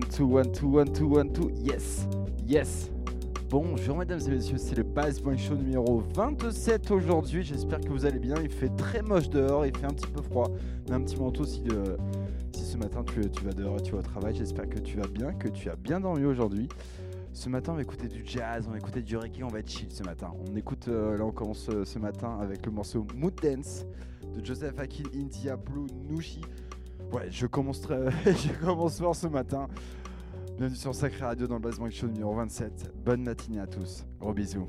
One, two, one, two, one, two, one, two. Yes, yes. Bonjour mesdames et messieurs, c'est le Base Point Show numéro 27 aujourd'hui. J'espère que vous allez bien. Il fait très moche dehors, il fait un petit peu froid. Mais un petit manteau si, de, si ce matin tu, tu vas dehors et tu vas au travail. J'espère que tu vas bien, que tu as bien dormi aujourd'hui. Ce matin, on va écouter du jazz, on va écouter du reggae, on va être chill ce matin. On écoute, euh, là on commence euh, ce matin avec le morceau Mood Dance de Joseph Akin, India Blue, Nushi. Ouais, je commence, très, fort ce matin. Bienvenue sur Sacré Radio dans le Basement Show numéro 27. Bonne matinée à tous. Gros bisous.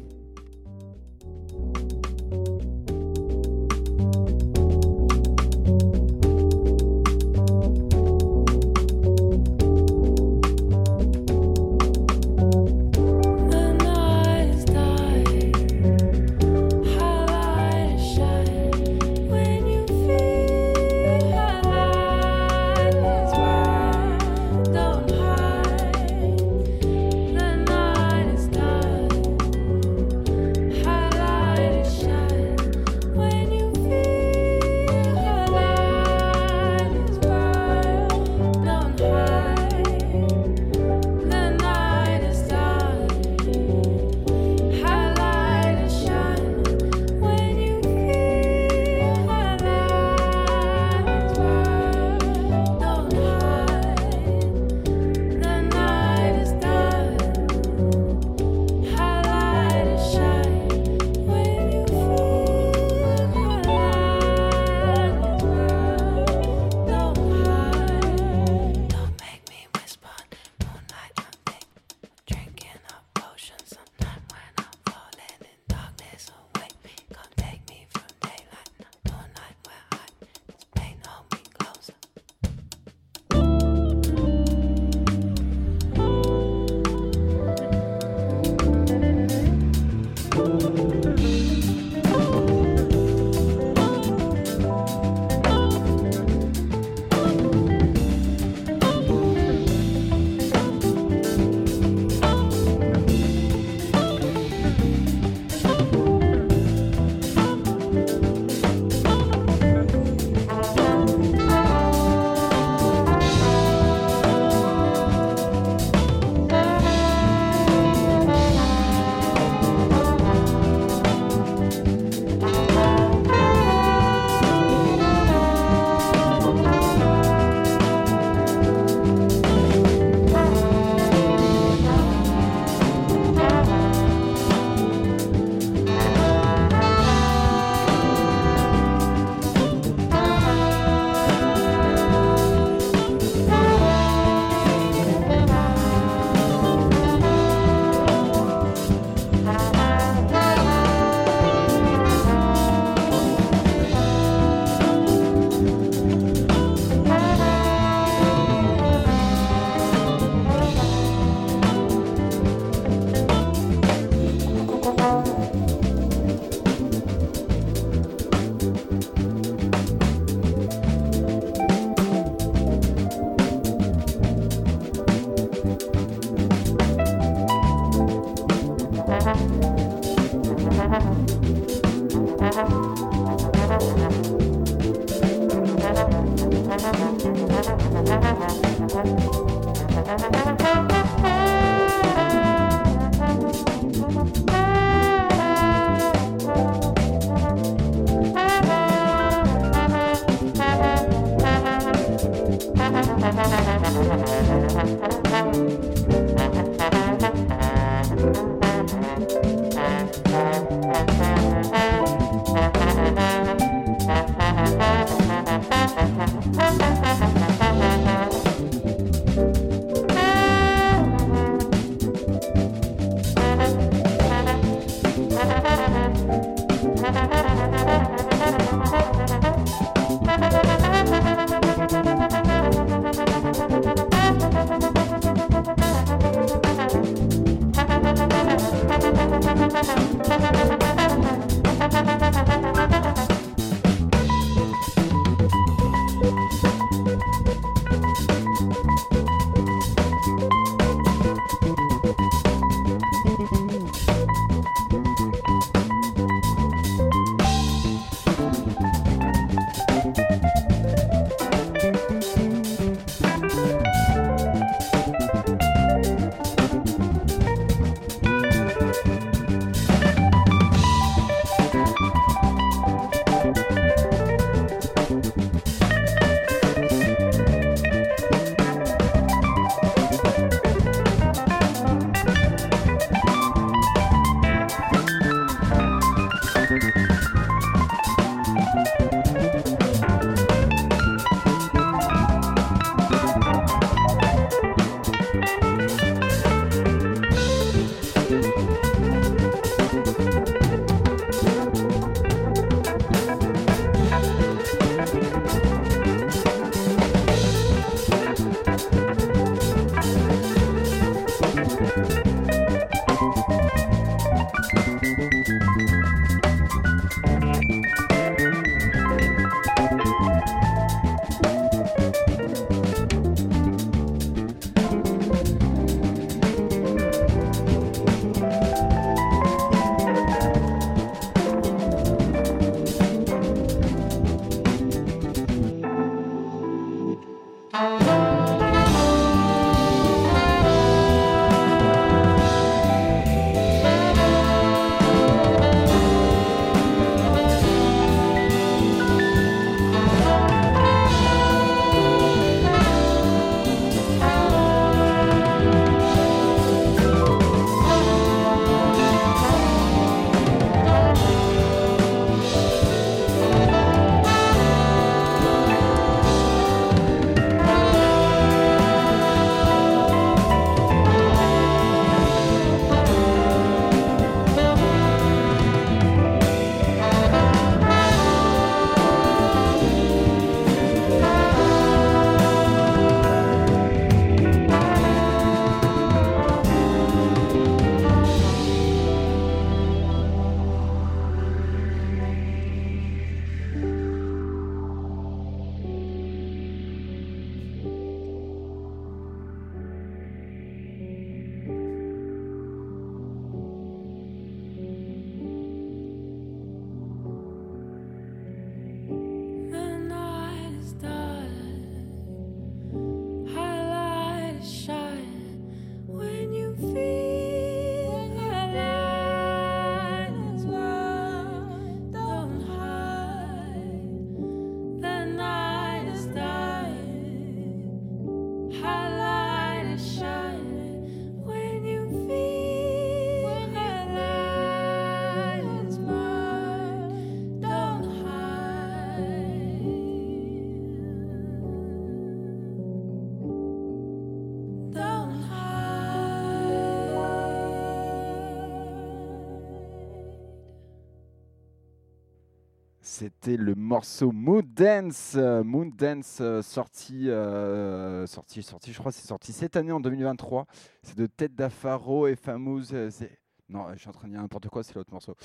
C'était le morceau Moon Dance, euh, Moon Dance euh, sorti, euh, sorti, sorti, je crois, c'est sorti cette année en 2023. C'est de Ted Dafaro et Famous. c'est- non, je suis en train de dire n'importe quoi, c'est l'autre morceau.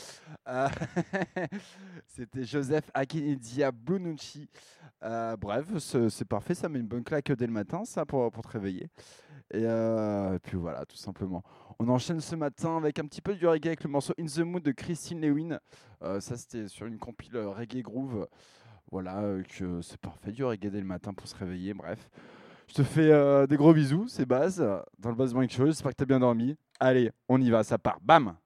C'était Joseph Akinidia Blunucci. Euh, bref, c'est c'est parfait, ça met une bonne claque dès le matin, ça, pour, pour te réveiller. Et, euh, et puis voilà, tout simplement. On enchaîne ce matin avec un petit peu du reggae avec le morceau In the Mood de Christine Lewin. Euh, ça, c'était sur une compile euh, reggae groove. Voilà, que c'est parfait du reggae dès le matin pour se réveiller. Bref, je te fais des gros bisous, c'est Baz, dans le Buzz Morning Show. J'espère que tu as bien dormi. Allez, on y va, ça part. Bam!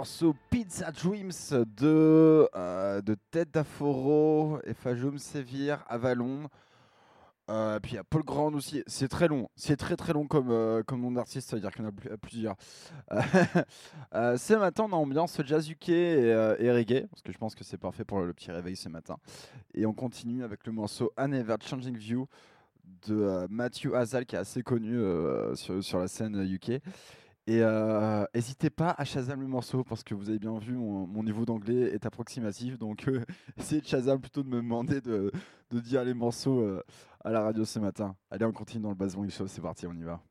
Morceau Pizza Dreams de, euh, de Ted Daforo, Efajum Sévir, Avalon. Euh, puis il y a Paul Grand aussi. C'est très long. C'est très très long comme, euh, comme nom d'artiste, ça veut dire qu'il y en a plus- plusieurs. Euh, ce matin, on a ambiance jazz UK et, euh, et reggae, parce que je pense que c'est parfait pour le petit réveil ce matin. Et on continue avec le morceau An Ever Changing View de Matthew Hazal, qui est assez connu sur, sur la scène UK. Et euh, n'hésitez pas à Shazam le morceau parce que vous avez bien vu, mon, niveau d'anglais est approximatif. Donc euh, essayez de Shazam plutôt de me demander de, dire les morceaux euh, à la radio ce matin. Allez, on continue dans le Bass Morning Show, c'est parti, on y va.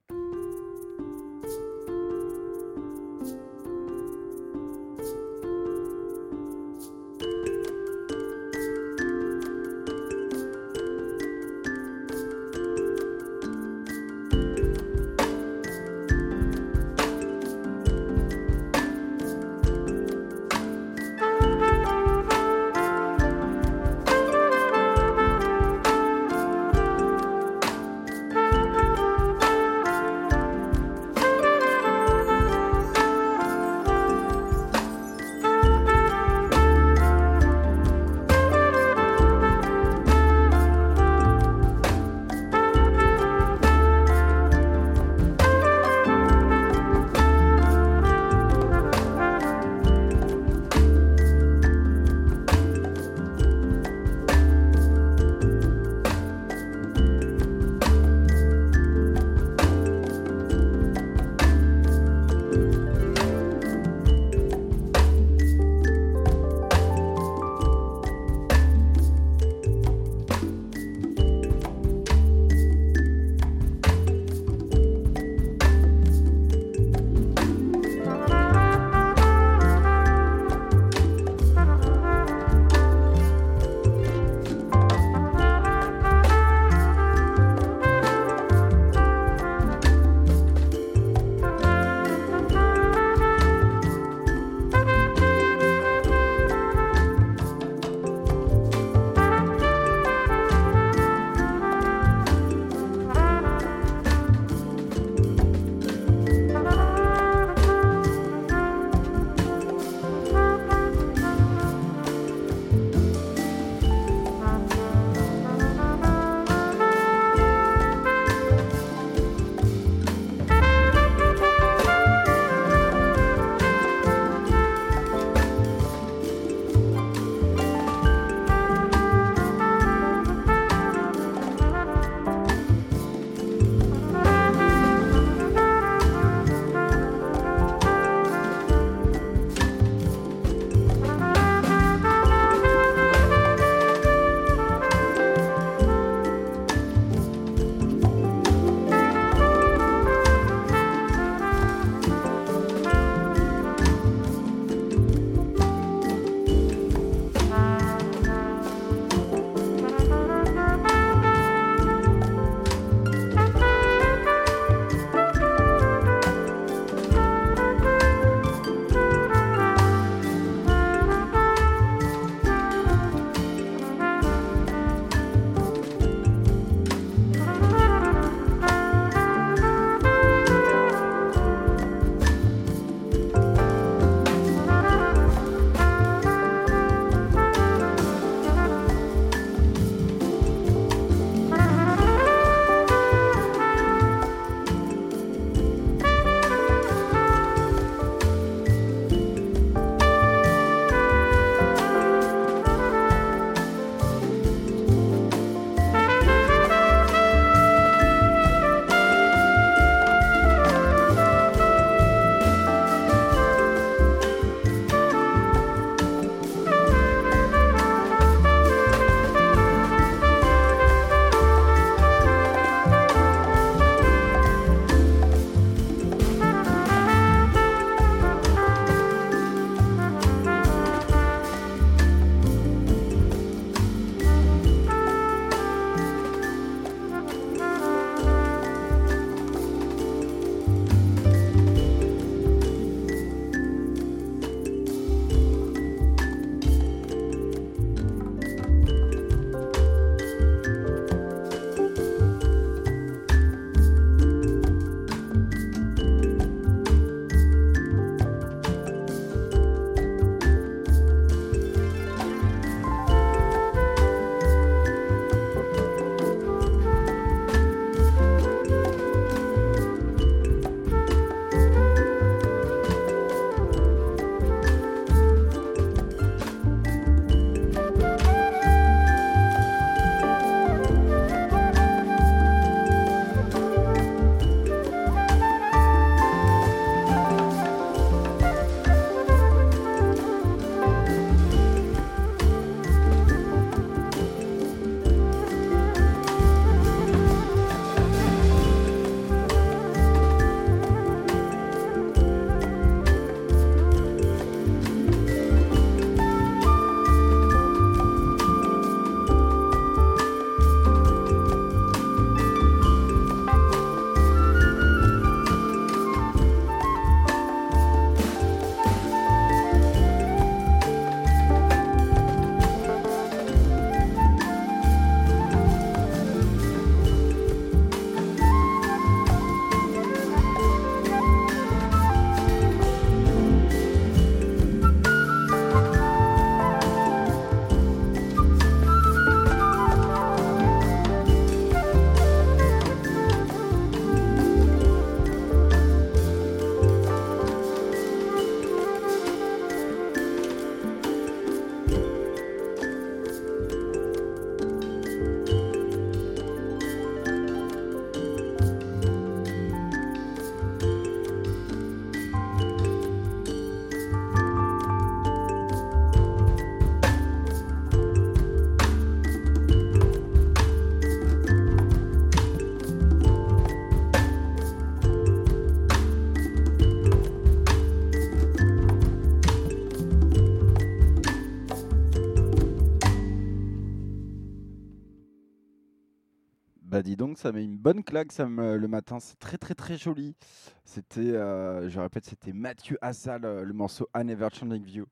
Ça met une bonne claque ça me- le matin. C'est très très très joli. C'était, euh, je répète, c'était Mathieu Assal, euh, le morceau I Never Changing View.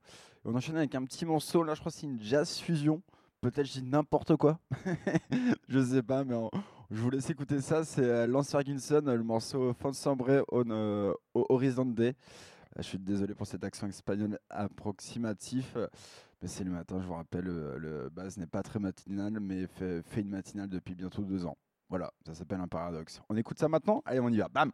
On enchaîne avec un petit morceau, là je crois que c'est une jazz fusion. Peut-être je dis n'importe quoi. je sais pas, mais je vous laisse écouter ça. C'est euh, Lance Ferguson, euh, le morceau Fonsambre on au Horizon Day. Je suis désolé pour cet accent espagnol approximatif. Mais c'est le matin, je vous rappelle, euh, le base n'est pas très matinal, mais fait une matinale depuis bientôt deux ans. Voilà, ça s'appelle un paradoxe. On écoute ça maintenant Allez, on y va. Bam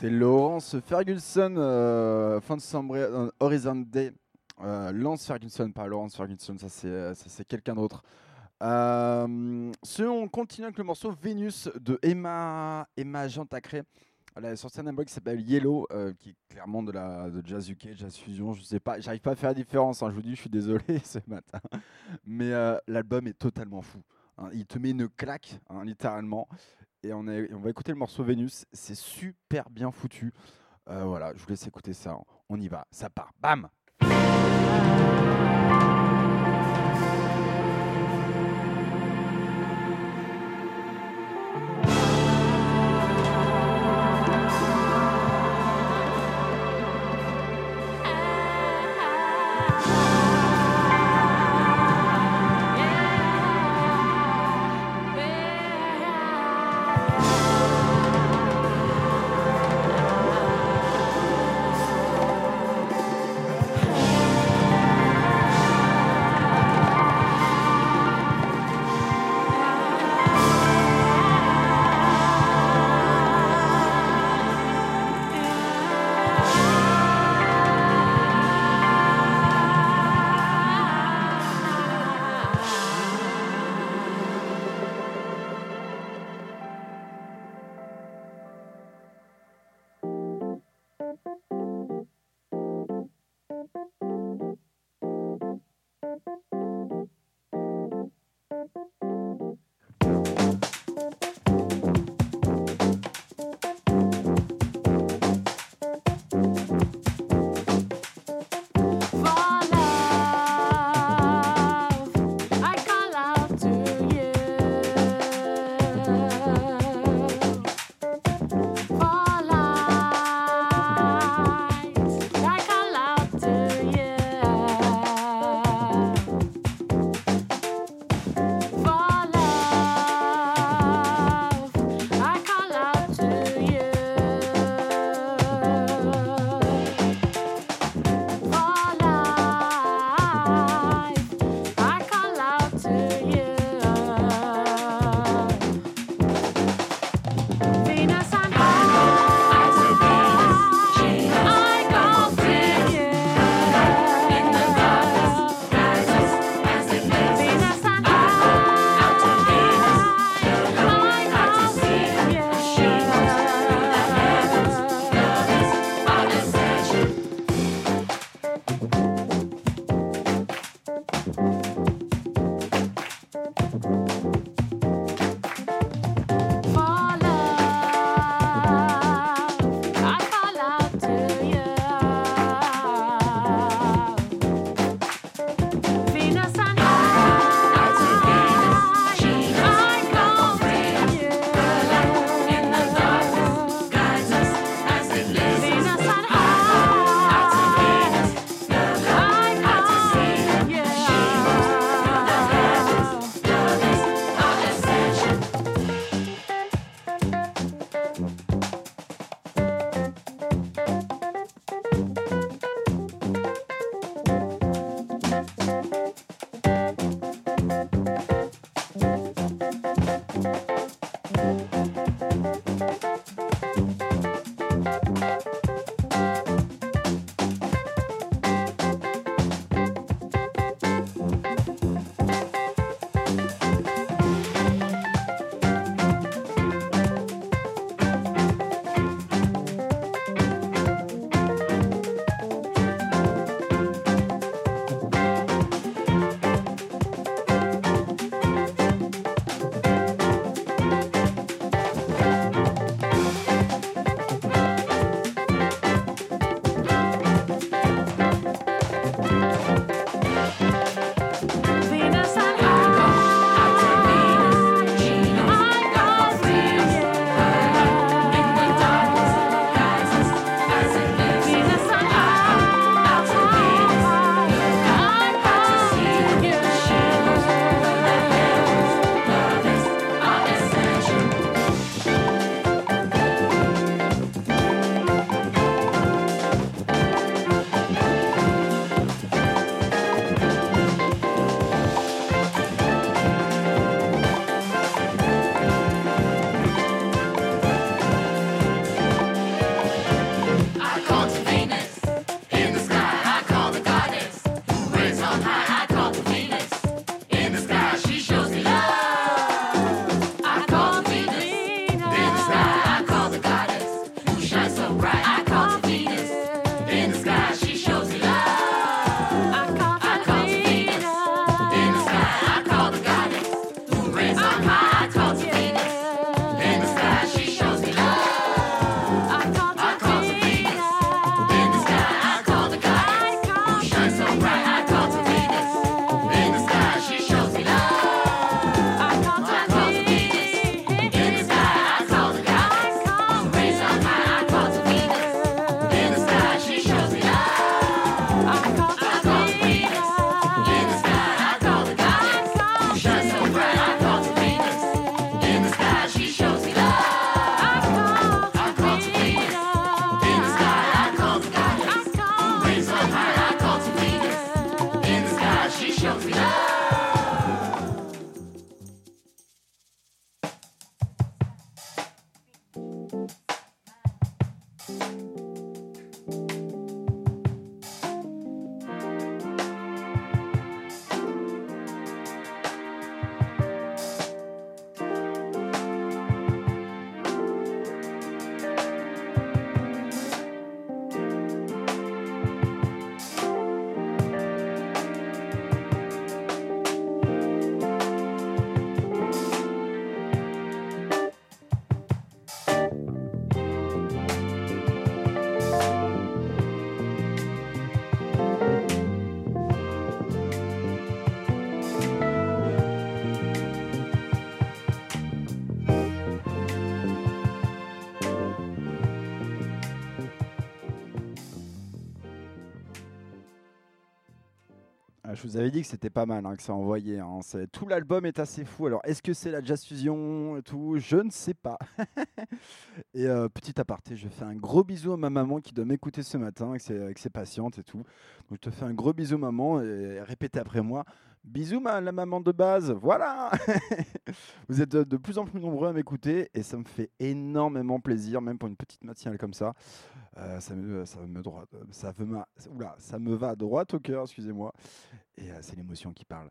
C'était Laurence Ferguson, euh, fin de Sambre- euh, Horizon Day. Euh, Lance Ferguson, pas Laurence Ferguson, ça c'est, euh, c'est quelqu'un d'autre. On continue avec le morceau Vénus de Emma, Emma Jean Tacré. Elle a sorti un album qui s'appelle Yellow, qui est clairement de la de jazz UK, jazz fusion. Je sais pas, j'arrive pas à faire la différence. hein, je vous dis, je suis désolé ce matin, mais l'album est totalement fou. hein. il te met une claque, hein, littéralement. Et on, va écouter le morceau Vénus. C'est super bien foutu. Euh, voilà, je vous laisse écouter ça. On y va, ça part. Bam je vous avais dit que c'était pas mal, hein, que ça envoyait. hein. Tout l'album est assez fou. Alors, est-ce que c'est la jazz fusion et tout? Je ne sais pas. et euh, petit aparté, je fais un gros bisou à ma maman qui doit m'écouter ce matin avec ses, avec patientes et tout. Donc, je te fais un gros bisou, maman, et répétez après moi. Bisous, ma, la maman de base. Voilà Vous êtes de, plus en plus nombreux à m'écouter et ça me fait énormément plaisir, même pour une petite matinale comme ça. Euh, ça, me, ça, me ça, oula, ça me va droit au cœur, excusez-moi. Et euh, c'est l'émotion qui parle.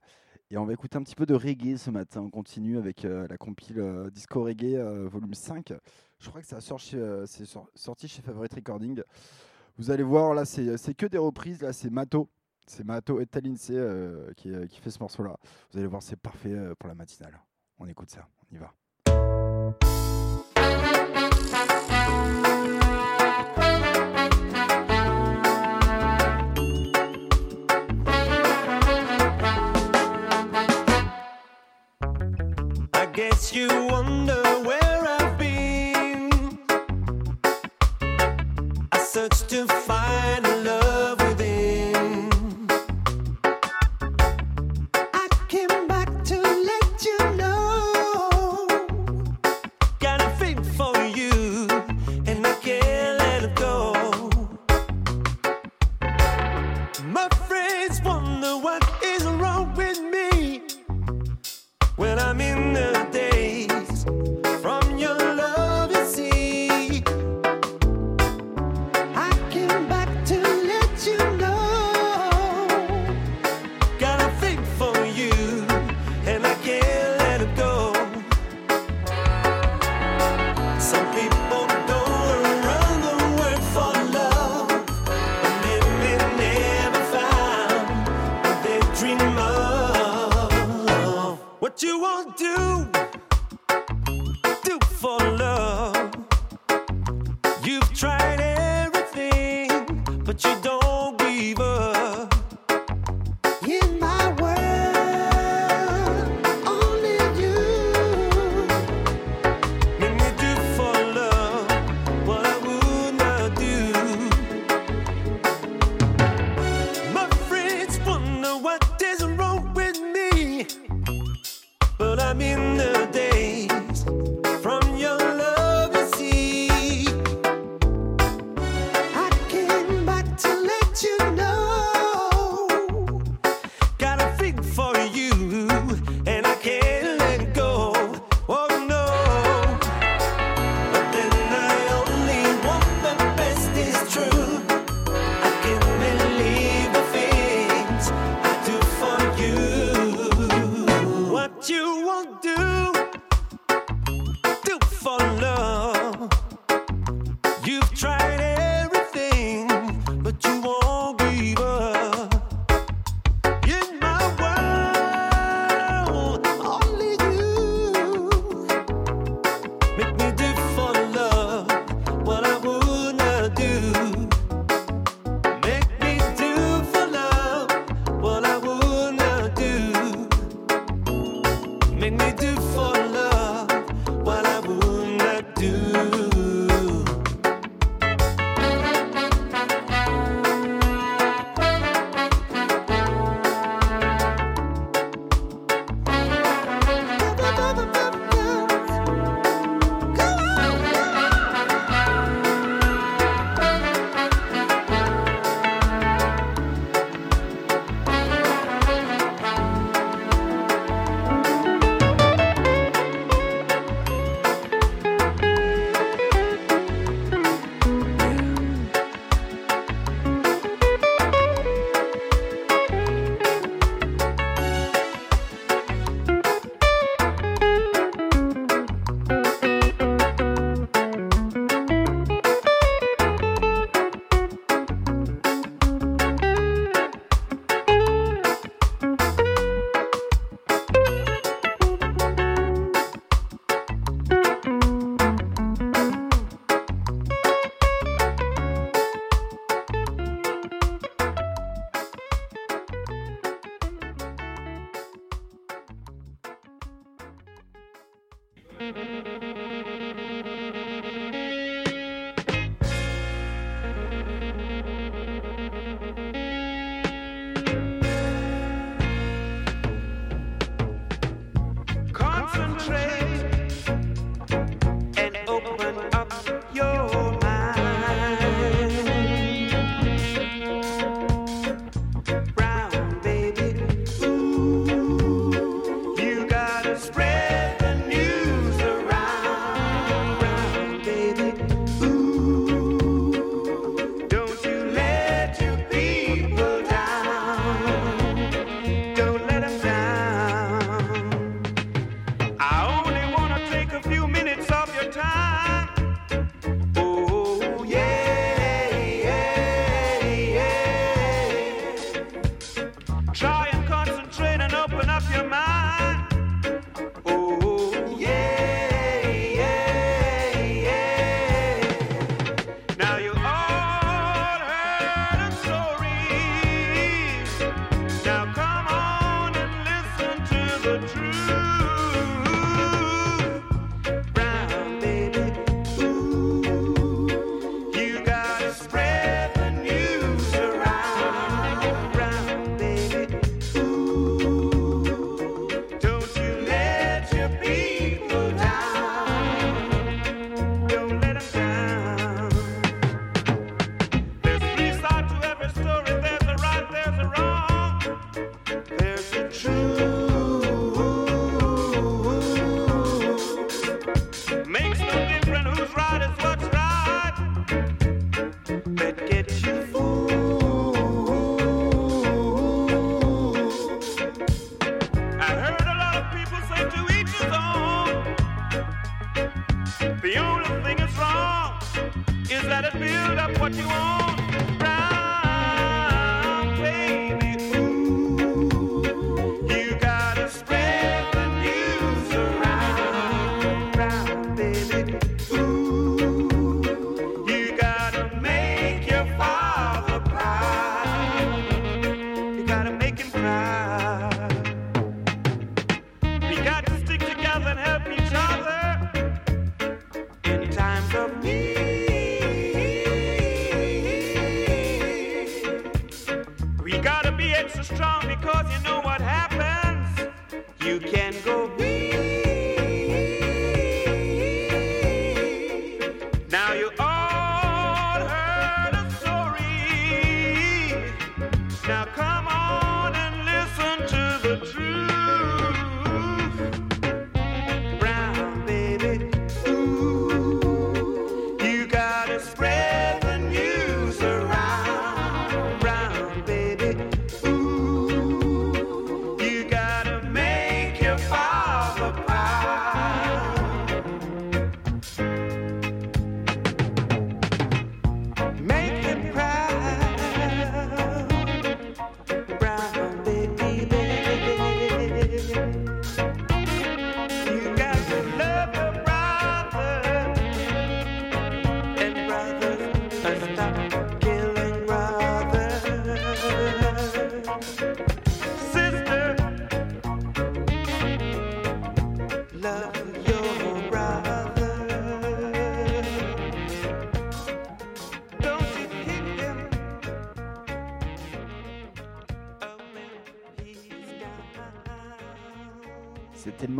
Et on va écouter un petit peu de reggae ce matin. On continue avec euh, la compile euh, Disco Reggae euh, volume 5. Je crois que ça sort chez, c'est sor- sorti chez Favorite Recording. Vous allez voir, là, c'est que des reprises. Là, c'est Mato. C'est Mato et Talinse qui, qui fait ce morceau-là. Vous allez voir, c'est parfait pour la matinale. On écoute ça. On y va. Guess you wonder where I've been. I searched to find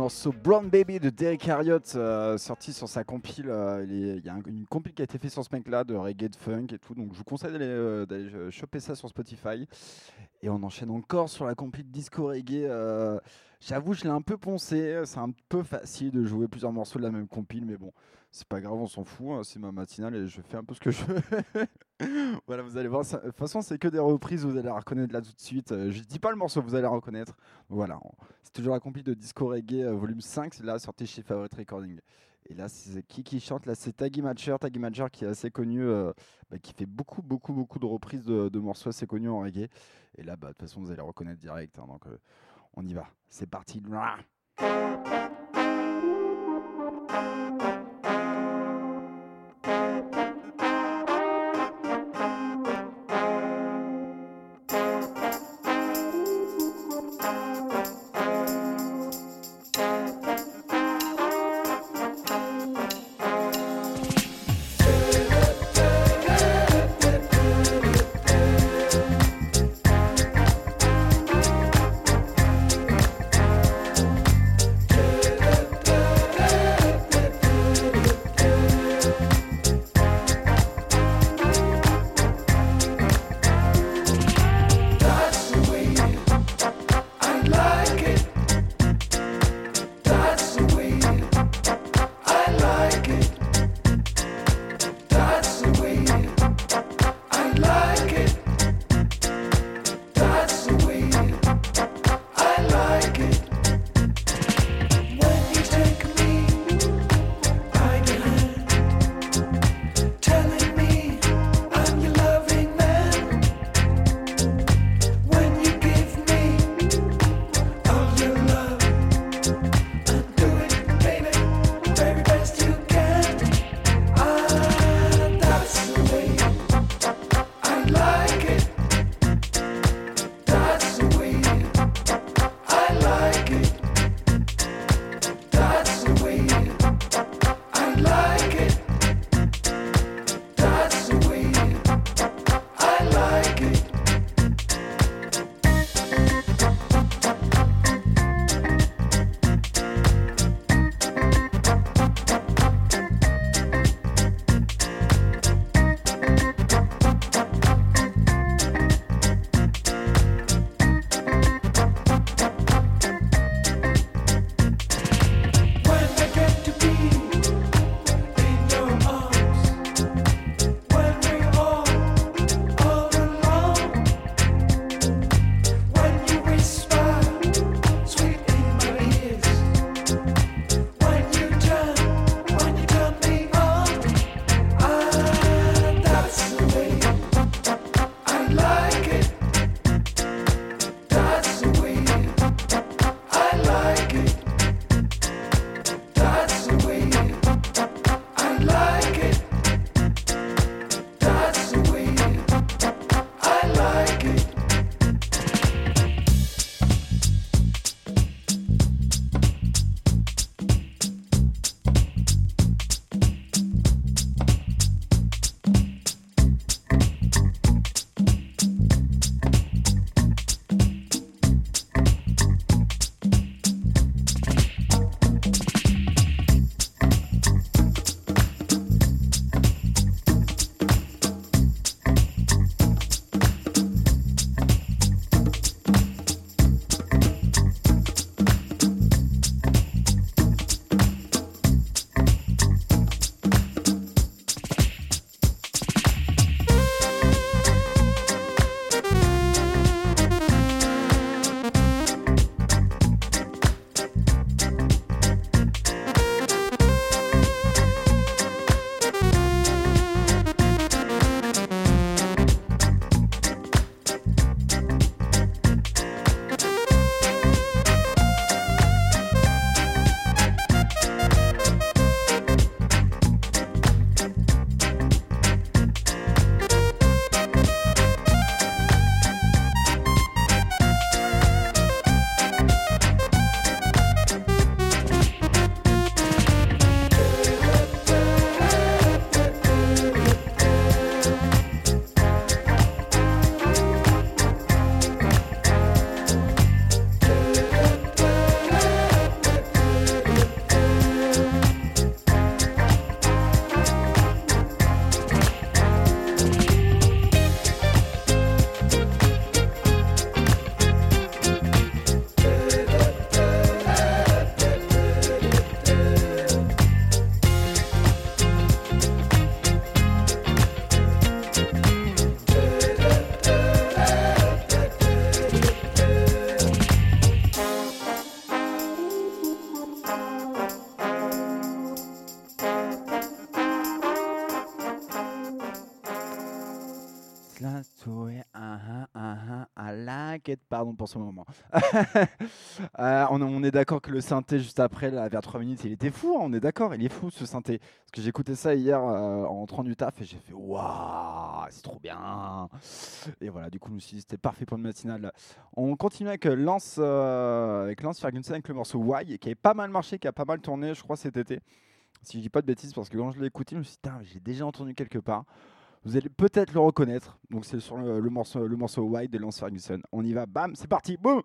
morceau Brown Baby de Derek Harriott, euh, sorti sur sa compile. euh, il y a un- une compile qui a été faite sur ce mec-là, de reggae, de funk et tout. Donc je vous conseille d'aller euh, choper ça sur Spotify. Et on enchaîne encore sur la compile disco reggae. J'avoue, je l'ai un peu poncé. C'est un peu facile de jouer plusieurs morceaux de la même compile, mais bon, c'est pas grave, on s'en fout. hein, C'est ma matinale et je fais un peu ce que je veux. voilà, vous allez voir. ça- De toute façon, c'est que des reprises, vous allez la reconnaître là tout de suite. Euh, Je dis pas le morceau, vous allez la reconnaître. Voilà, c'est toujours la compil de Disco Reggae euh, volume 5, c'est là sorti chez Favorite Recording. Et là, c'est qui qui chante Là, c'est Taggy Matcher. Taggy Matcher qui est assez connu, euh, bah, qui fait beaucoup, beaucoup, beaucoup de reprises de, morceaux assez connus en reggae. Et là, bah, de toute façon, vous allez reconnaître direct. hein, donc, on y va. C'est parti. Thank Pardon pour ce moment. Euh, on, est d'accord que le synthé juste après, là, vers 3 minutes, il était fou. hein, on est d'accord, il est fou ce synthé. Parce que j'écoutais ça hier euh, en rentrant du taf et j'ai fait waouh, c'est trop bien. Et voilà, du coup, je me suis dit c'était parfait pour une matinale. On continue avec euh, Lance, avec Lance Ferguson avec le morceau Why qui avait pas mal marché, qui a pas mal tourné, je crois, cet été. Si je dis pas de bêtises, parce que quand je l'ai écouté, je me suis dit, j'ai déjà entendu quelque part. Vous allez peut-être le reconnaître. Donc c'est sur le, morceau, le morceau Why de Lance Ferguson. On y va, bam, c'est parti, boum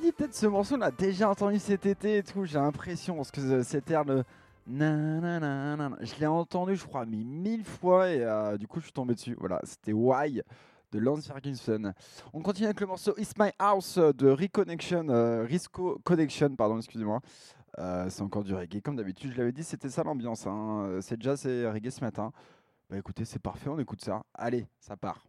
Peut-être ce morceau on l'a déjà entendu cet été et tout, j'ai l'impression, parce que euh, cet air de je l'ai entendu je crois mais mille fois et euh, du coup je suis tombé dessus. Voilà, c'était Why de Lance Ferguson. On continue avec le morceau It's My House de Reconnection, euh, Risco Connection, pardon, excusez-moi. Euh, c'est encore du reggae, comme d'habitude, je l'avais dit, c'était ça l'ambiance. hein. C'est jazz et reggae ce matin. Bah écoutez, c'est parfait, on écoute ça. Allez, ça part.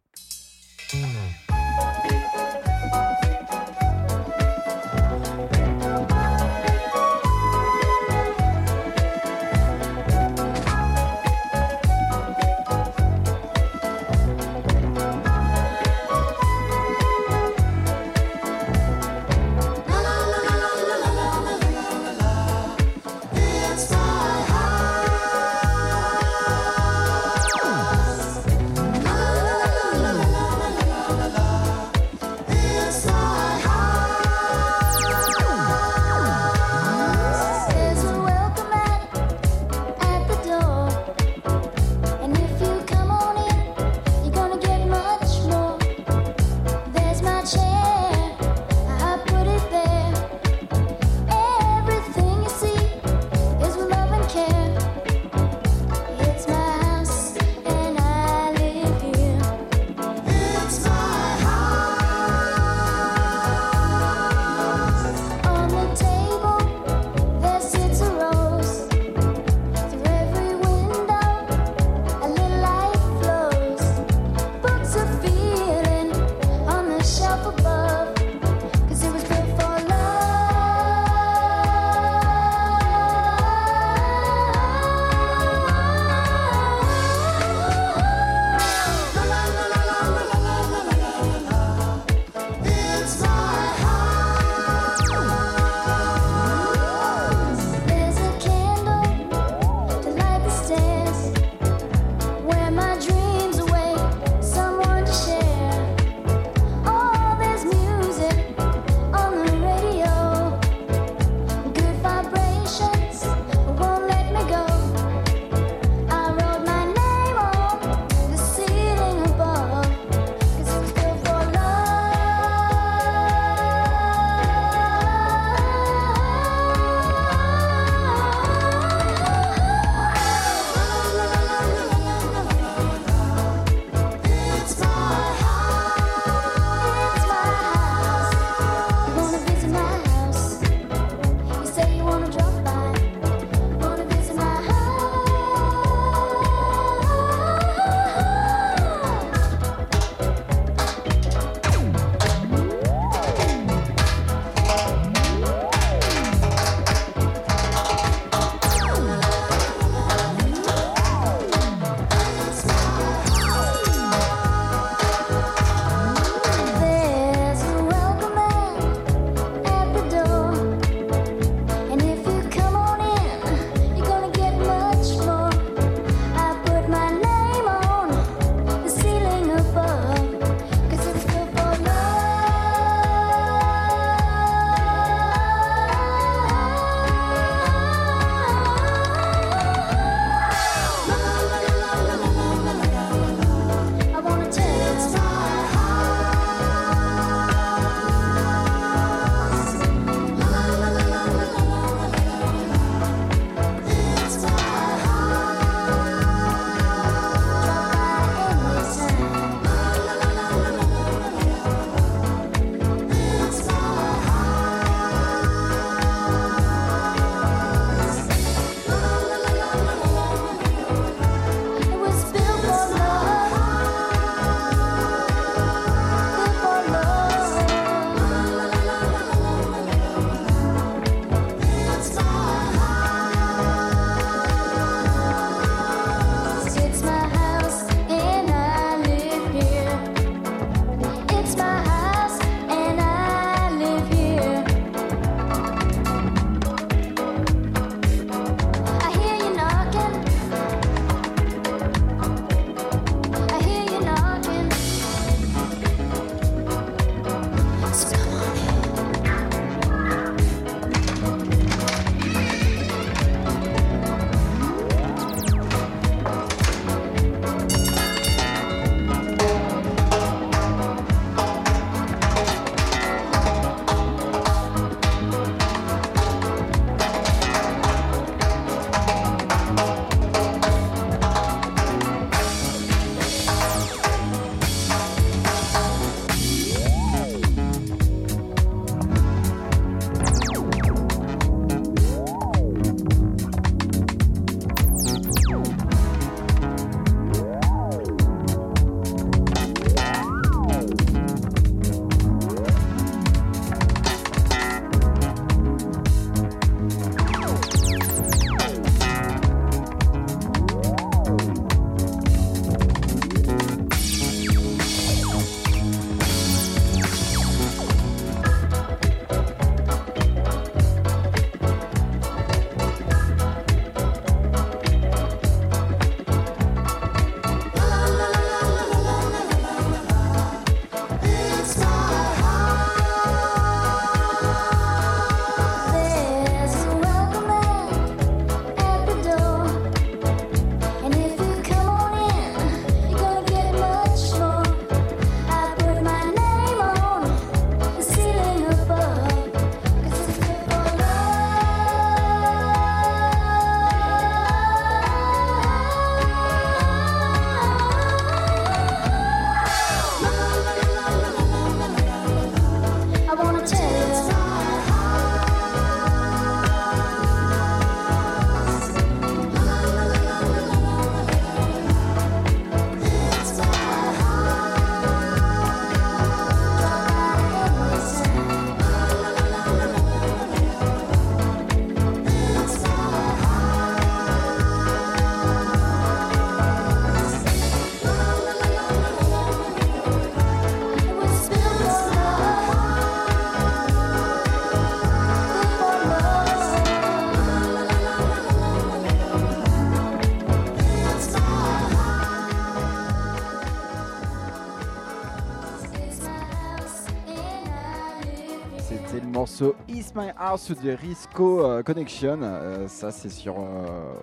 My House de Risco euh, Connection. Euh, ça, c'est sur, euh,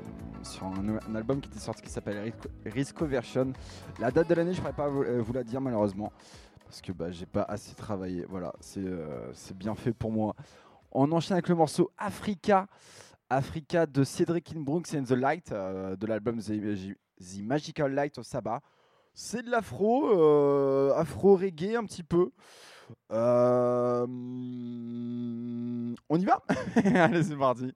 sur un, album qui était sorti qui s'appelle Risco, Version. La date de l'année, je ne pourrais pas vous, la dire malheureusement parce que bah, j'ai pas assez travaillé. Voilà, c'est bien fait pour moi. On enchaîne avec le morceau Africa. Africa de Cedric in Brooks and the Light de l'album The, The Magical Light au Sabbat. C'est de l'afro, euh, afro reggae un petit peu. Euh, on y va? Allez, c'est parti.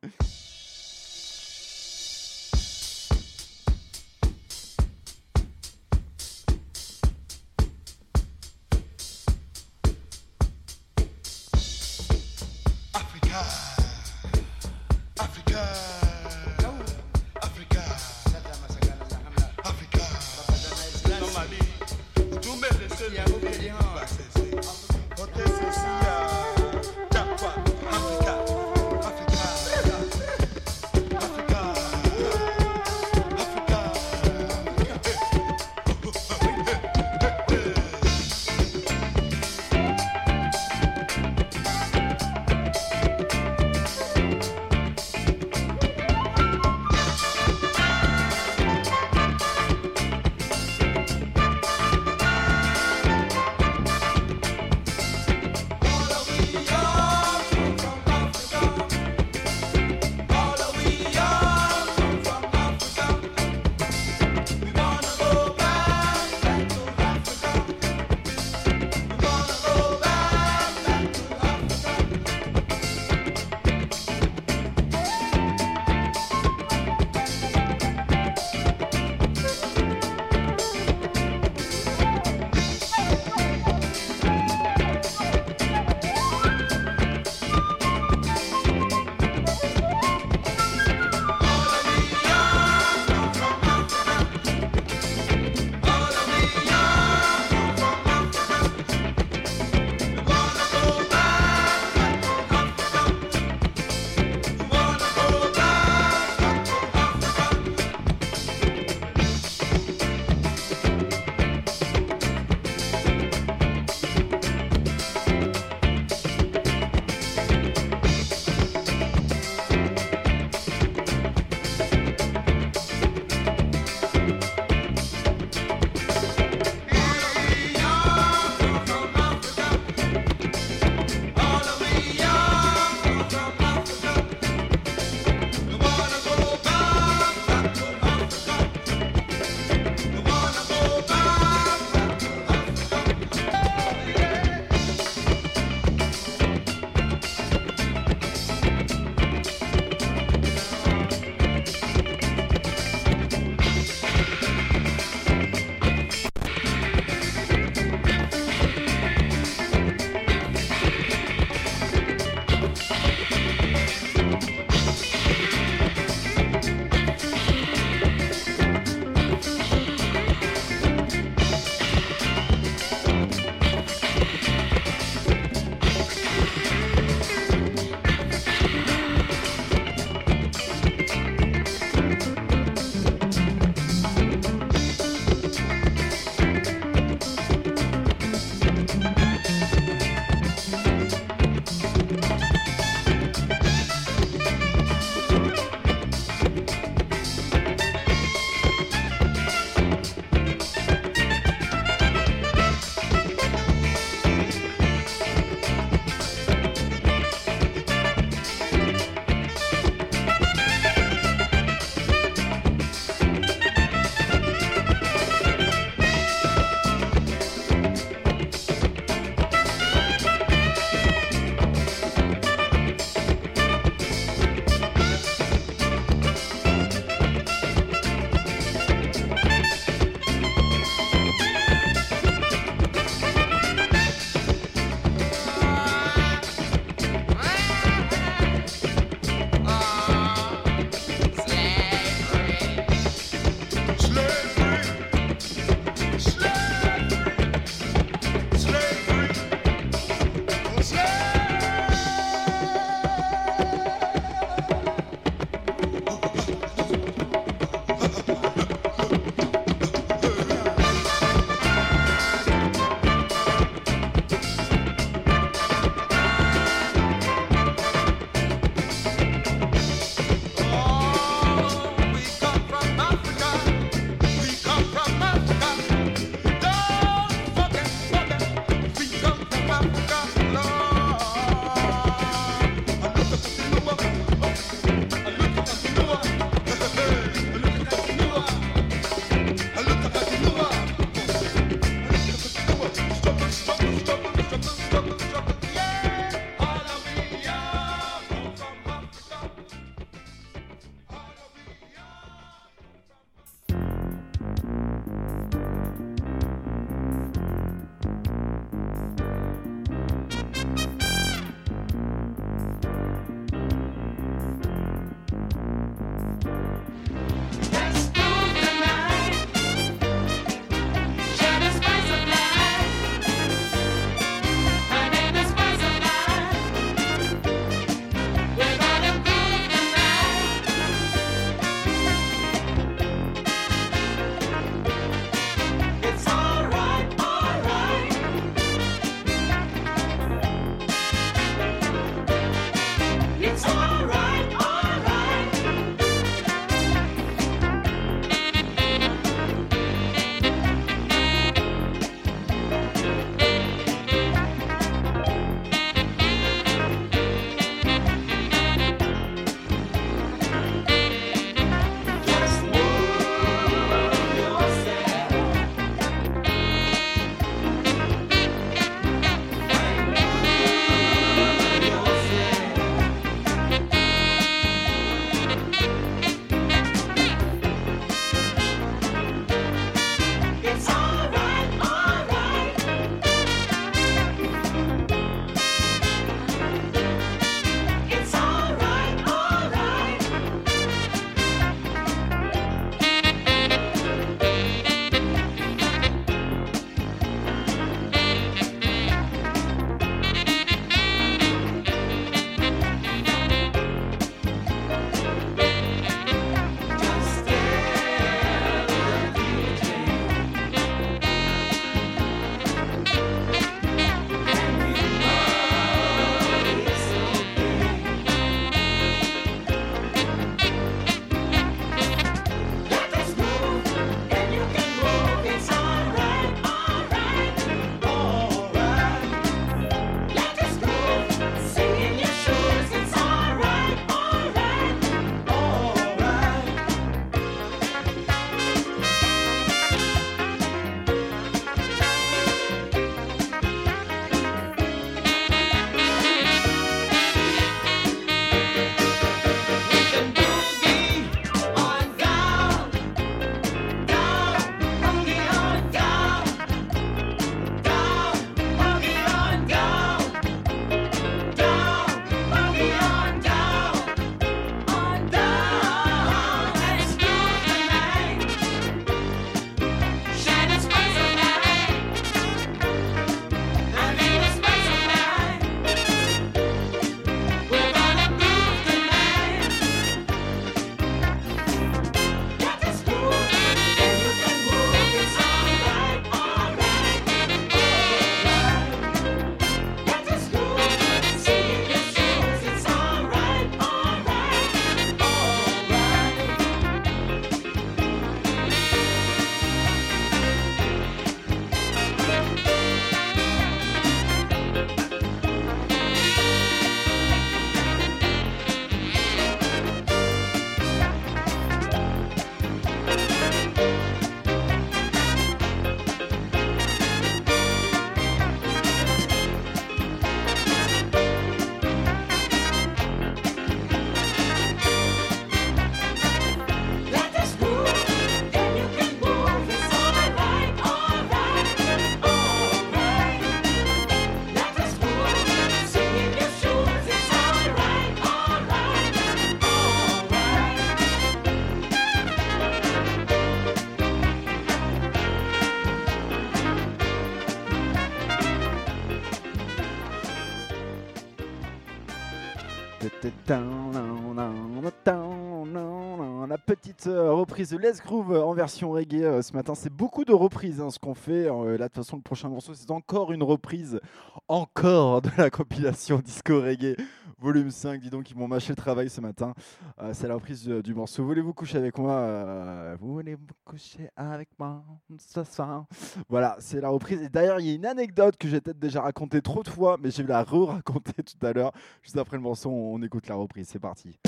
Euh, reprise de Let's Groove en version reggae euh, ce matin. C'est beaucoup de reprises hein, ce qu'on fait. Euh, là, de toute façon, le prochain morceau, c'est encore une reprise, encore de la compilation Disco Reggae volume 5. Dis donc, ils m'ont mâché le travail ce matin. Euh, c'est la reprise du, morceau. Voulez-vous coucher avec moi Voulez-vous coucher avec moi ce soir? Voilà, c'est la reprise. Et d'ailleurs, il y a une anecdote que j'ai peut-être déjà racontée trop de fois, mais je vais la re-raconter tout à l'heure. Juste après le morceau, on écoute la reprise. C'est parti.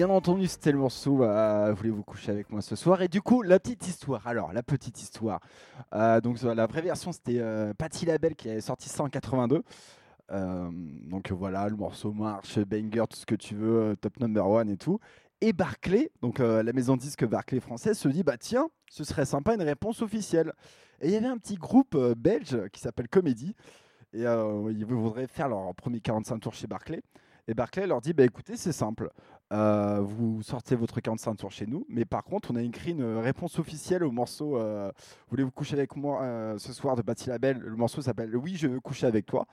Bien entendu, c'était le morceau euh, Voulez-vous coucher avec moi ce soir? Et du coup, la petite histoire. Alors, la petite histoire. Euh, donc la vraie version, c'était euh, Labelle qui avait sorti ça en 82. Euh, donc voilà, le morceau marche, banger, tout ce que tu veux, euh, top number one et tout. Et Barclay, donc la maison disque Barclay française, se dit bah tiens, ce serait sympa une réponse officielle. Et il y avait un petit groupe belge qui s'appelle Comédie. Et ils voudraient faire leur premier 45 tours chez Barclay. Et Barclay leur dit bah écoutez, c'est simple. Euh, vous sortez votre 45 tours chez nous, mais par contre, on a écrit une réponse officielle au morceau euh, Voulez-vous coucher avec moi euh, ce soir de Bati Label Le morceau s'appelle Oui, je veux coucher avec toi.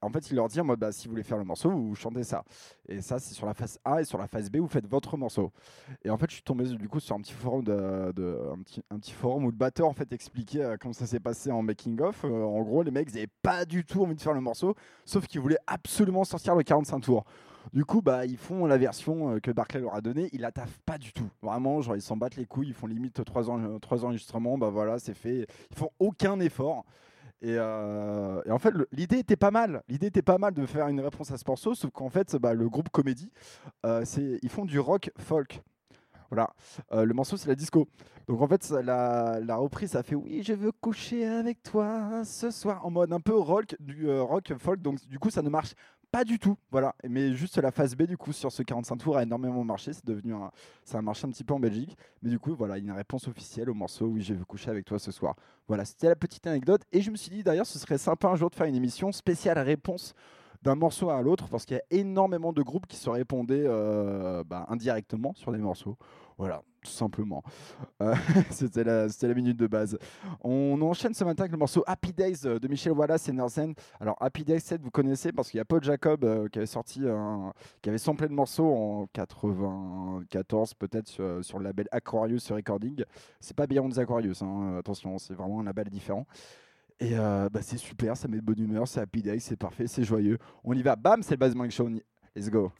En fait, il leur dit en mode bah, si vous voulez faire le morceau, vous chantez ça. Et ça, c'est sur la face A et sur la face B, vous faites votre morceau. Et en fait, je suis tombé du coup sur un petit forum un, petit, forum où le batteur en fait expliquait comment ça s'est passé en making of. Euh, en gros, les mecs, ils avaient pas du tout envie de faire le morceau, sauf qu'ils voulaient absolument sortir le 45 tours. Du coup, bah, ils font la version euh, que Barclay leur a donnée. Ils la taffent pas du tout. Vraiment, genre, ils s'en battent les couilles. Ils font limite trois, trois enregistrements. Bah voilà, c'est fait. Ils font aucun effort. Et, euh, en fait, l'idée était pas mal. L'idée était pas mal de faire une réponse à ce morceau, sauf qu'en fait, bah, le groupe Comédie, euh, c'est, ils font du rock folk. Voilà. Le morceau, c'est la disco. Donc en fait, ça- la, la reprise, ça fait oui, je veux coucher avec toi ce soir, en mode un peu rock, du rock folk. Donc du coup, ça ne marche pas du tout. Voilà. Mais juste la phase B, du coup, sur ce 45 tours a énormément marché. C'est devenu un, ça a marché un petit peu en Belgique. Mais du coup, voilà, il y a une réponse officielle au morceau oui, je veux coucher avec toi ce soir. Voilà, c'était la petite anecdote. Et je me suis dit d'ailleurs, ce serait sympa un jour de faire une émission spéciale réponse d'un morceau à l'autre parce qu'il y a énormément de groupes qui se répondaient euh, bah, indirectement sur des morceaux. Voilà, tout simplement. Euh, c'était la, minute de base. On enchaîne ce matin avec le morceau Happy Days de Michel Wallace et Nerzen. Alors Happy Days 7, vous connaissez parce qu'il y a Paul Jacob euh, qui avait sorti, un, qui avait samplé le morceau en 94 peut-être sur, sur le label Aquarius Recording. C'est pas Beyond the Aquarius, hein, attention, c'est vraiment un label différent. Et euh, bah, c'est super, ça met de bonne humeur, c'est Happy Days, c'est parfait, c'est joyeux. On y va, bam, c'est le Base Mike Show. Let's go.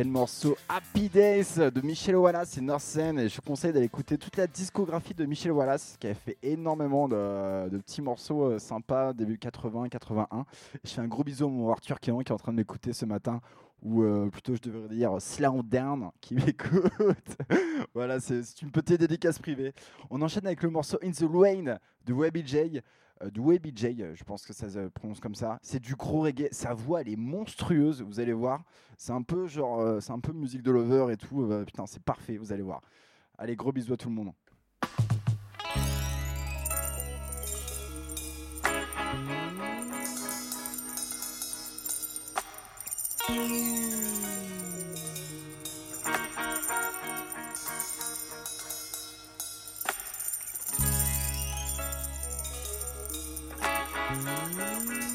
C'était le morceau Happy Days de Michel Wallace et Norsen. Et je vous conseille d'aller écouter toute la discographie de Michel Wallace, qui a fait énormément de, petits morceaux euh, sympas, début 80-81. Je fais un gros bisou à mon Arthur Kéan qui est en train de m'écouter ce matin. Ou euh, plutôt, je devrais dire Slow Down qui m'écoute. voilà, c'est une petite dédicace privée. On enchaîne avec le morceau In the Rain de Webby Euh, de Webby J, euh, je pense que ça se prononce comme ça. C'est du gros reggae. Sa voix, elle est monstrueuse, vous allez voir. C'est un peu genre, euh, c'est un peu musique de lover et tout. putain, c'est parfait, vous allez voir. Allez, gros bisous à tout le monde. I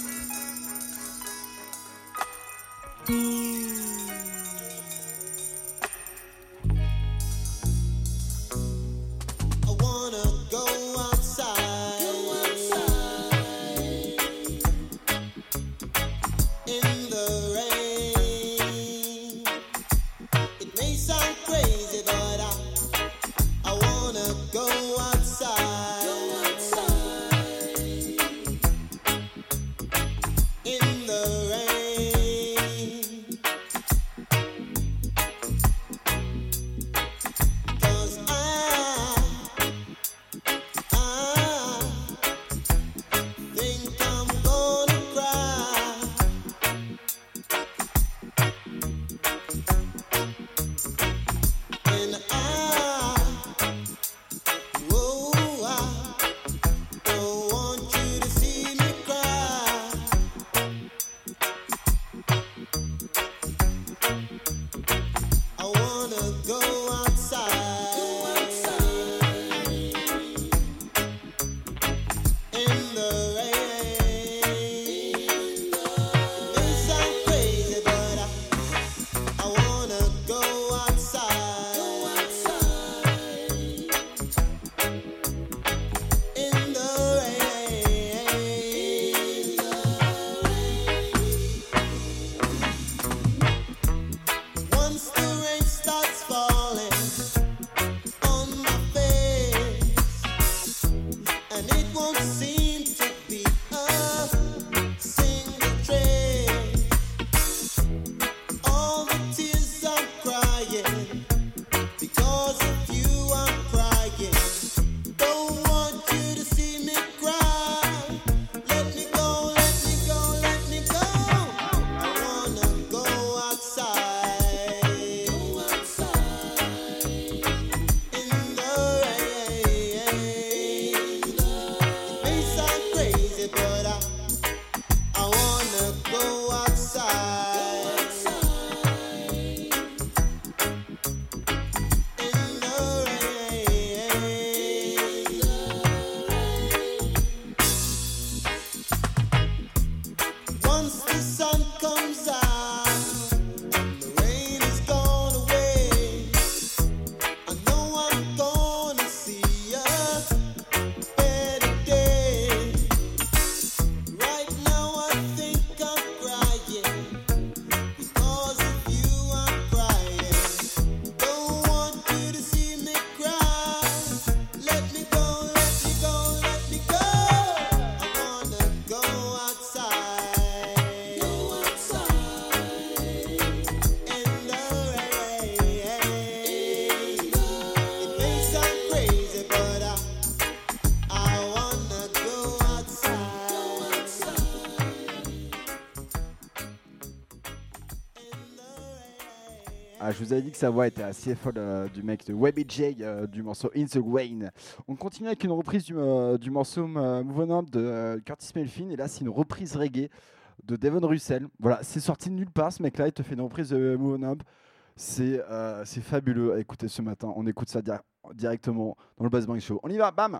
vous avais dit que sa voix était assez folle euh, du mec de Webby J euh, du morceau In the Rain. On continue avec une reprise du, euh, morceau Move On Up de Curtis Melfin et là c'est une reprise reggae de Devon Russell. Voilà, c'est sorti de nulle part ce mec là, il te fait une reprise de Move On Up. C'est fabuleux à écouter ce matin. On écoute ça dir- directement dans le Bass Bang Show. On y va, bam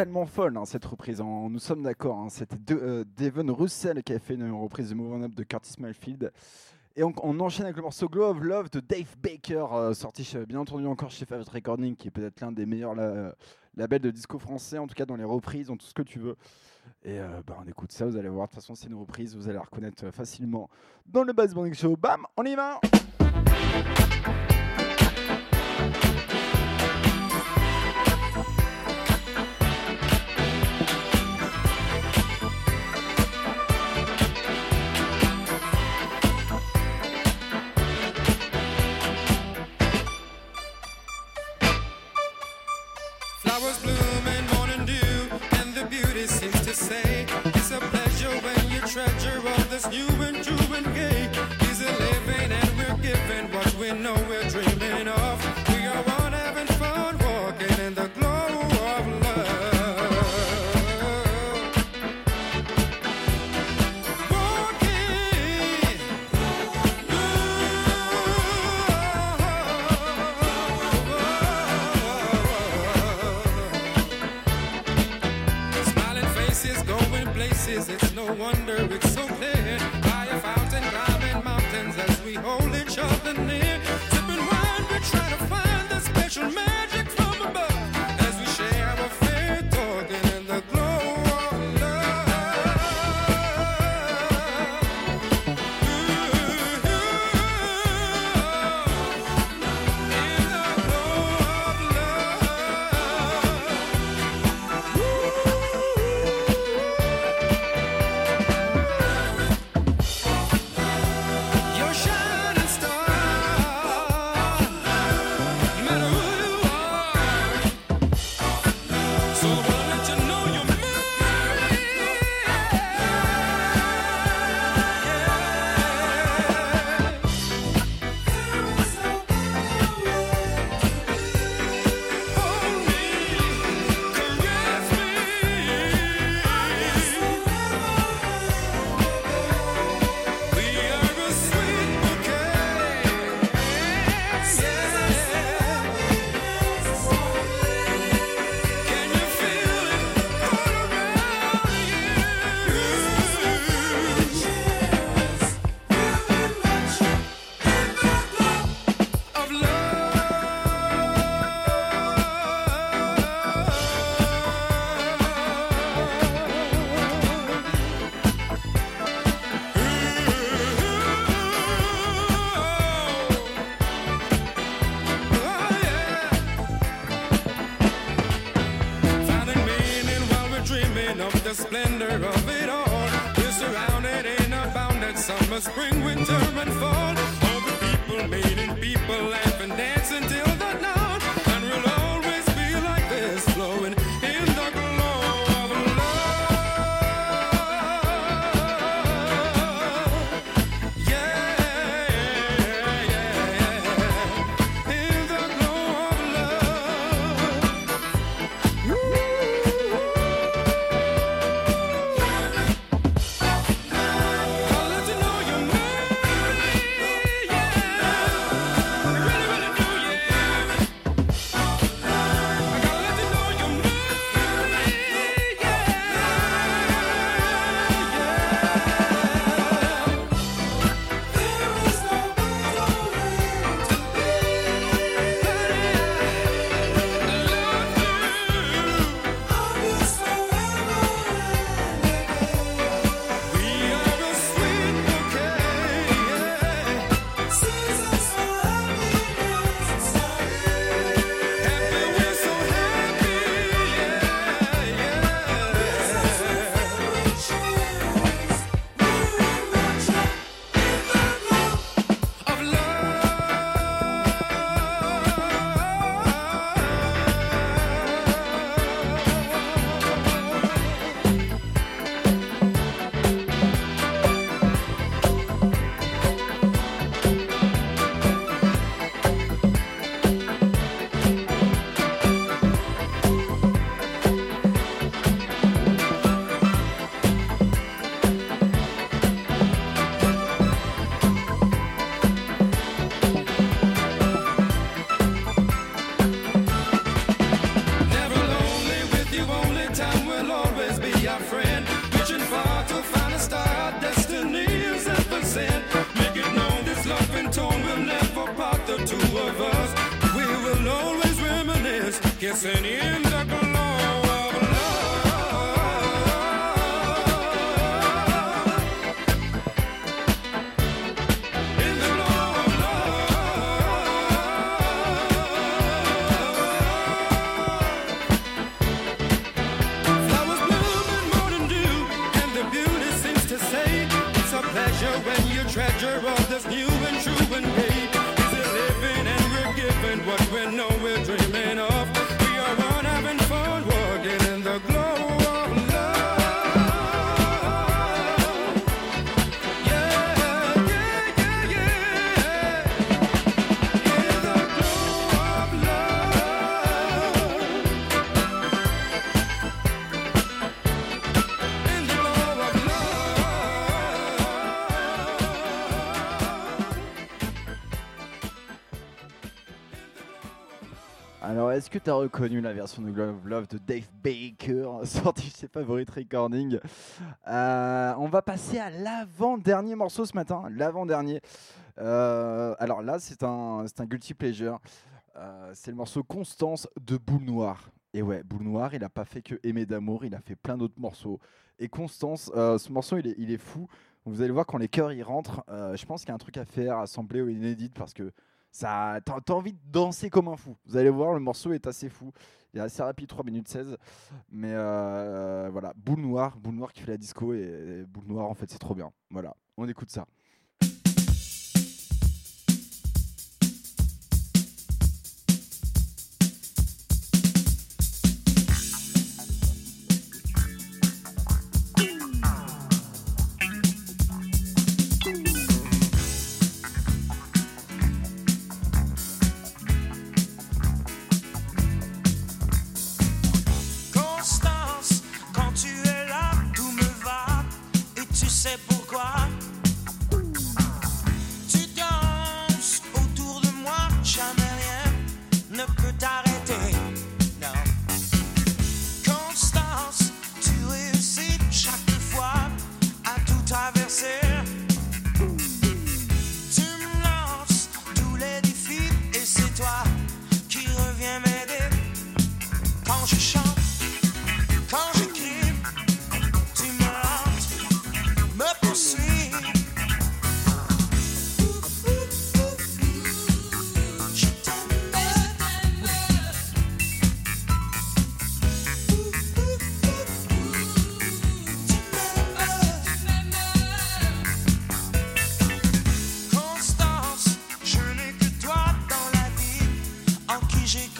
totalement folle hein, cette reprise. hein, Nous sommes d'accord. hein. C'était euh, Devon Russell qui a fait une reprise de Move On Up de Curtis Mayfield. Et on, on enchaîne avec le morceau Glow of Love de Dave Baker, euh, sorti bien entendu encore chez Favorite Recording, qui est peut-être l'un des meilleurs la- labels de disco français, en tout cas dans les reprises, dans tout ce que tu veux. Et euh, bah, on écoute ça, vous allez voir. De toute façon, c'est une reprise, vous allez la reconnaître euh, facilement dans le Bass Morning Show. Bam, on y va! Wonder tu reconnu la version de Glove Love de Dave Baker, sortie chez Favorite Recording euh, On va passer à l'avant-dernier morceau ce matin, l'avant-dernier. Euh, alors là, c'est un, un guilty pleasure. Euh, c'est le morceau Constance de Boule Noire. Et ouais, Boule Noire, il n'a pas fait que Aimer d'amour, il a fait plein d'autres morceaux. Et Constance, euh, ce morceau, il est, il est, fou. Vous allez voir quand les chœurs y rentrent, je pense qu'il y a un truc à faire, à assembler ou inédite, parce que ça, t'as, envie de danser comme un fou. Vous allez voir, le morceau est assez fou. Il est assez rapide, 3 minutes 16. Mais euh, voilà, Boule Noire, Boule Noire qui fait la disco et, et Boule Noire, en fait, c'est trop bien. Voilà, on écoute ça.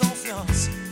confiance.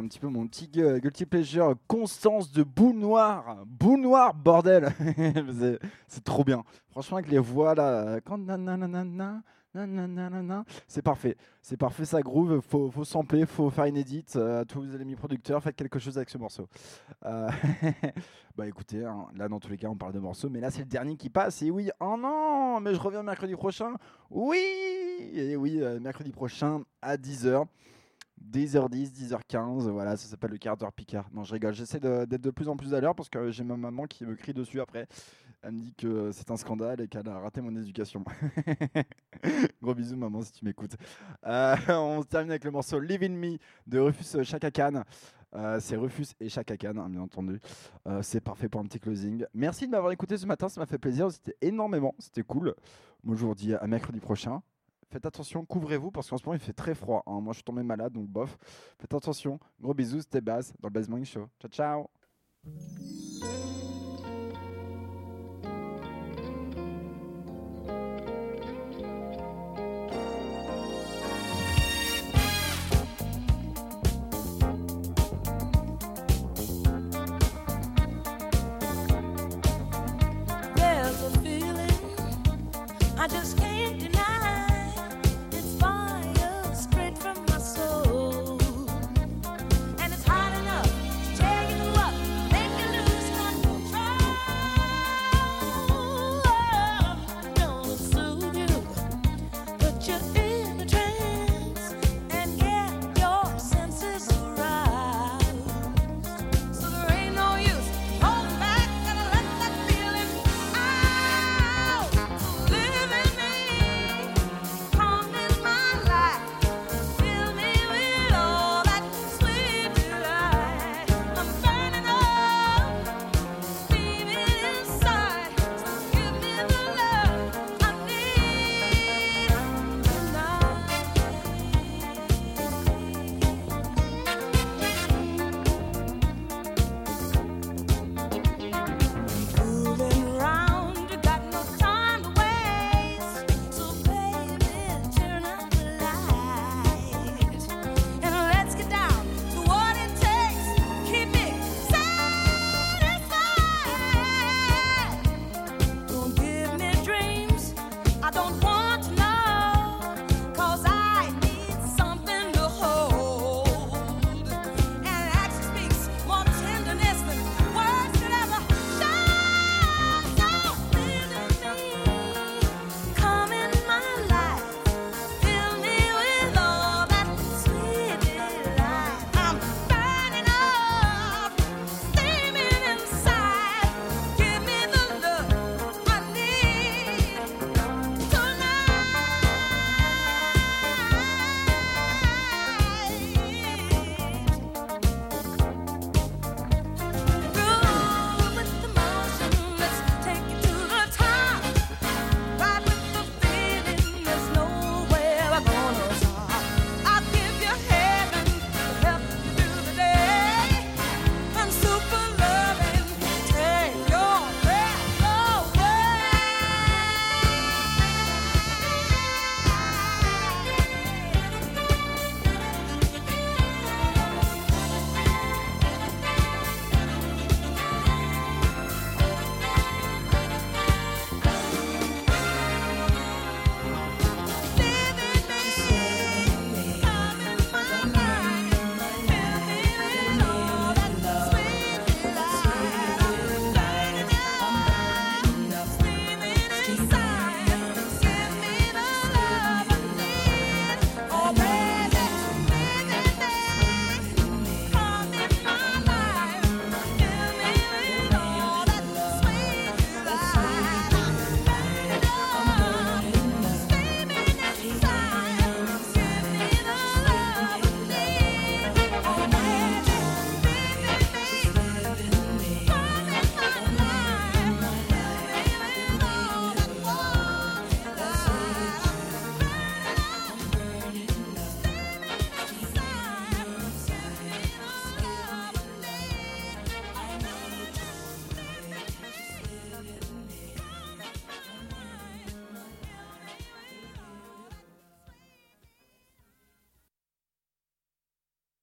un petit peu mon petit guilty pleasure. Constance de Boule Noire. Boule Noire, bordel C'est trop bien. Franchement, avec les voix là. Quand c'est parfait. C'est parfait, ça groove. Faut, faut sampler, faut faire une édite. À tous les amis producteurs, faites quelque chose avec ce morceau. Bah écoutez, là dans tous les cas, on parle de morceaux. Mais là, c'est le dernier qui passe. Et oui, oh non Mais je reviens mercredi prochain. Oui Et oui, mercredi prochain à 10h. 10h10, 10h15, voilà, ça s'appelle le quart d'heure Picard. Non, je rigole, j'essaie d'être de plus en plus à l'heure parce que j'ai ma maman qui me crie dessus après. Elle me dit que c'est un scandale et qu'elle a raté mon éducation. Gros bisous, maman, si tu m'écoutes. Euh, on termine avec le morceau Live in Me de Rufus Chaka Khan. Euh, c'est Rufus et Chaka Khan, hein, bien entendu. Euh, c'est parfait pour un petit closing. Merci de m'avoir écouté ce matin, ça m'a fait plaisir. C'était énormément, c'était cool. Moi, je vous redis à mercredi prochain. Faites attention, couvrez-vous parce qu'en ce moment il fait très froid. hein. Moi je suis tombé malade donc bof. Faites attention. Gros bisous, c'était Baz dans le Baz Morning Show. Ciao ciao.